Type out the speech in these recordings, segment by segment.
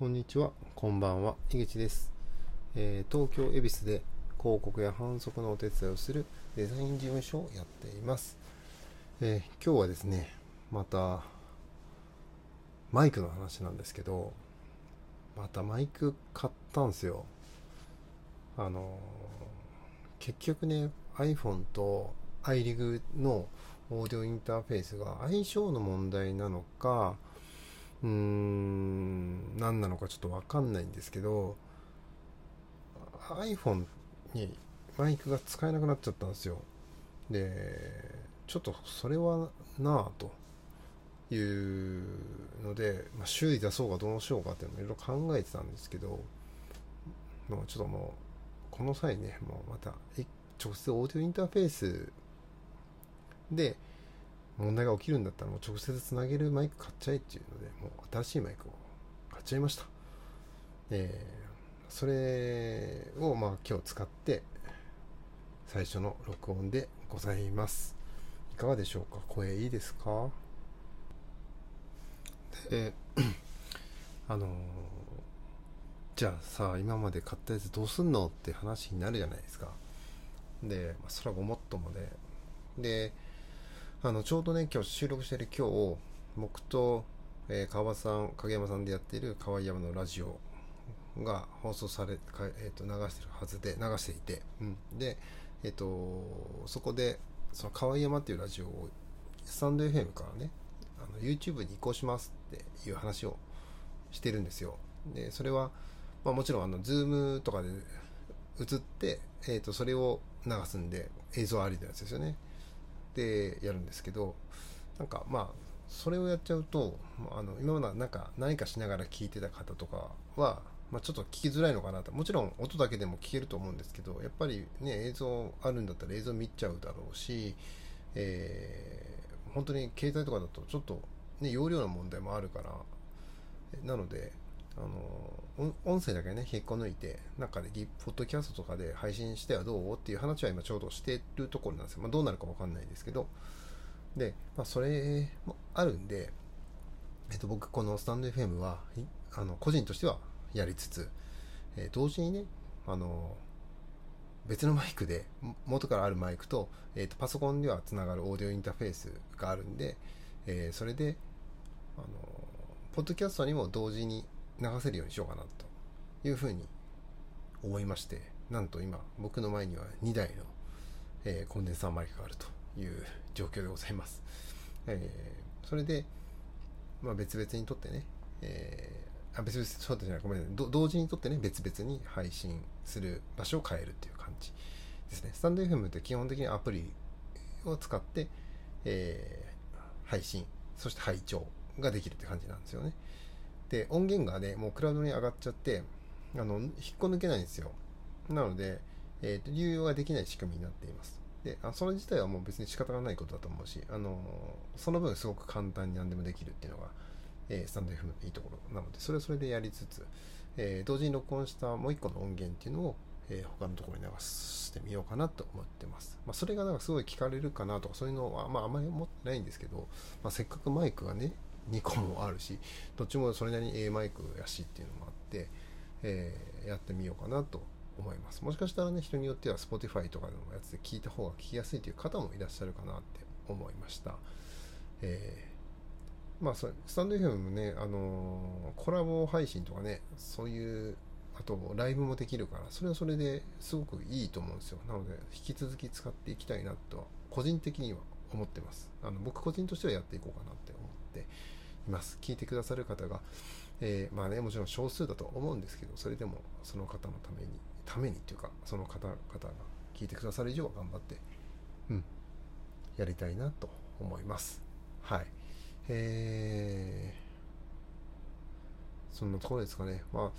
こんにちは、こんばんは、井口です、えー東京恵比寿で広告や販促のお手伝いをするデザイン事務所をやっています。えー今日はですね、またマイクの話なんですけど、またマイク買ったんですよ。あのー結局ね、iPhone と iRig のオーディオインターフェースが相性の問題なのか、うーん、何なのかちょっとわかんないんですけど、iPhone にマイクが使えなくなっちゃったんですよ。で、ちょっとそれはなぁというので、まあ、修理出そうかどうしようかっていうのをいろいろ考えてたんですけど、もうちょっともう、この際ね、もうまた、直接オーディオインターフェースで問題が起きるんだったらもう直接つなげるマイク買っちゃえっていうのでもう新しいマイクを買っちゃいました。えーそれをまあ今日使って最初の録音でございます。いかがでしょうか？声いいですか？であのーじゃあさ今まで買ったやつどうすんのって話になるじゃないですか。で、まあ、それはごもっともで。であのちょうどね今日収録してる今日僕と、えー川端さん影山さんでやっている河合山のラジオが放送され、えー、と流してるはずで流していて、うん、でえっ、とそこでその河合山っていうラジオをスタンド FM からねあの YouTube に移行しますっていう話をしてるんですよ。でそれは、まあ、もちろんあの Zoom とかで映って、えー、とそれを流すんで映像ありのやつですよね。でやるんですけどなんかまあそれをやっちゃうとあの今までなんか何かしながら聞いてた方とかは、まあ、ちょっと聞きづらいのかなと。もちろん音だけでも聞けると思うんですけどやっぱりね映像あるんだったら映像見ちゃうだろうし、えー本当に携帯とかだとちょっと、ね、容量の問題もあるからなのであの音声だけね引っこ抜いてなんかでギポッドキャストとかで配信してはどう？っていう話は今ちょうどしてるところなんですよ、まあ、どうなるかわかんないですけどで、まあ、それもあるんで、えっと、僕このスタンド FM はあの個人としてはやりつつ、えー同時にねあの別のマイクで元からあるマイクと,、えーとパソコンではつながるオーディオインターフェースがあるんで、えーそれであのポッドキャストにも同時に流せるようにしようかなというふうに思いましてなんと今僕の前には2台の、えーコンデンサーマイクがあると。いう状況でございます、えーそれで、まあ、別々にとってね、えーあ別々そうじゃないごめんなさい同時にとってね別々に配信する場所を変えるっていう感じですね。スタンド FM って基本的にアプリを使って、えー配信そして拝聴ができるって感じなんですよね。で音源がねもうクラウドに上がっちゃってあの引っこ抜けないんですよ。なので、えーと流用ができない仕組みになっています。であそれ自体はもう別に仕方がないことだと思うしあのその分すごく簡単に何でもできるっていうのが、えースタンド FM のいいところなのでそれはそれでやりつつ、えー同時に録音したもう一個の音源っていうのを、えー他のところに流してみようかなと思ってます、まあ、それがなんかすごい聞かれるかなとかそういうのは、まあ、あまり思ってないんですけど、まあ、せっかくマイクがね2個もあるしどっちもそれなりに A マイクやしっていうのもあって、えーやってみようかなと思います。もしかしたらね人によっては Spotify とかのやつで聞いた方が聞きやすいという方もいらっしゃるかなって思いました。えーまあスタンド FM もね、あのーコラボ配信とかねそういうあとライブもできるからそれはそれですごくいいと思うんですよ。なので引き続き使っていきたいなとは個人的には思ってます。あの僕個人としてはやっていこうかなって思っています。聞いてくださる方が、えーまあねもちろん少数だと思うんですけどそれでもその方のためにためにっていうかその方々が聞いてくださる以上は頑張ってうんやりたいなと思います。はい。えー、そんなところですかね。まあ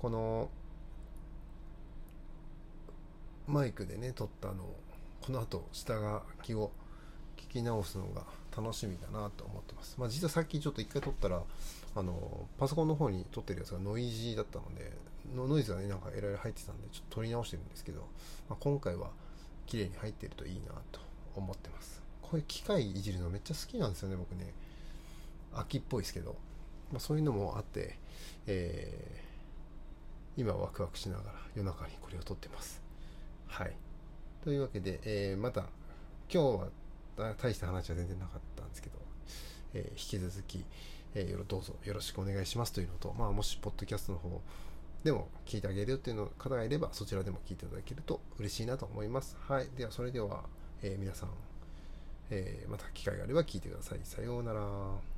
このマイクでね撮ったのをこの後下書きを聞き直すのが楽しみだなと思ってます。まあ、実はさっきちょっと一回撮ったらあのパソコンの方に撮ってるやつがノイジーだったのでノイズがねなんかいろいろ入ってたんでちょっと撮り直してるんですけど、まあ、今回は綺麗に入ってるといいなと思ってます。こういう機械いじるのめっちゃ好きなんですよね僕ね。秋っぽいですけどまあ、そういうのもあって、えー今ワクワクしながら夜中にこれを撮ってます。はい。というわけで、えーまた今日は大した話は全然なかったんですけど、えー引き続き、えーどうぞよろしくお願いしますというのと、まあ、もしポッドキャストの方でも聞いてあげるよっていうの方がいればそちらでも聞いていただけると嬉しいなと思います。はい。ではそれでは、えー皆さん、えーまた機会があれば聞いてください。さようなら。